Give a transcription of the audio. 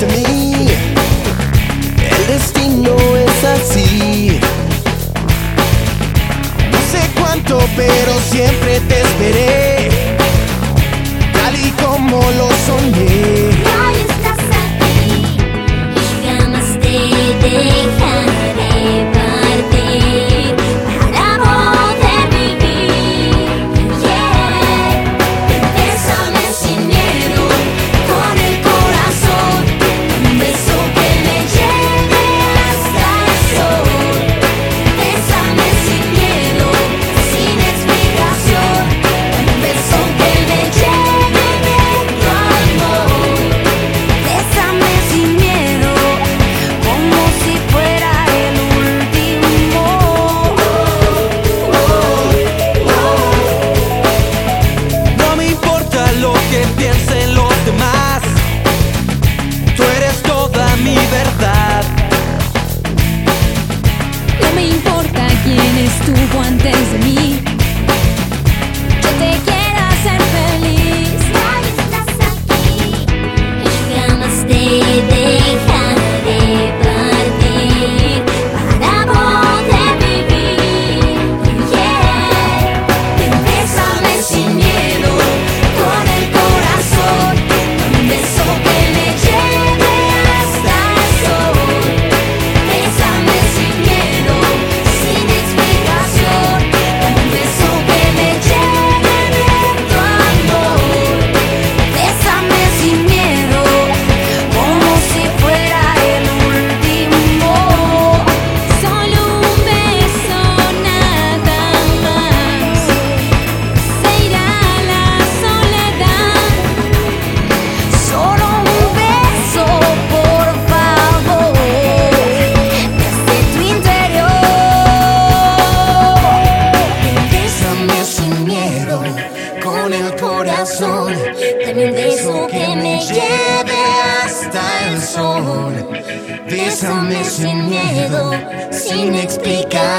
El destino es así. No sé cuánto, pero siempre te esperé. Tal y como lo soñé. is to one dance el beso que me lleve hasta el sol. Bésame sin miedo, sin explicar.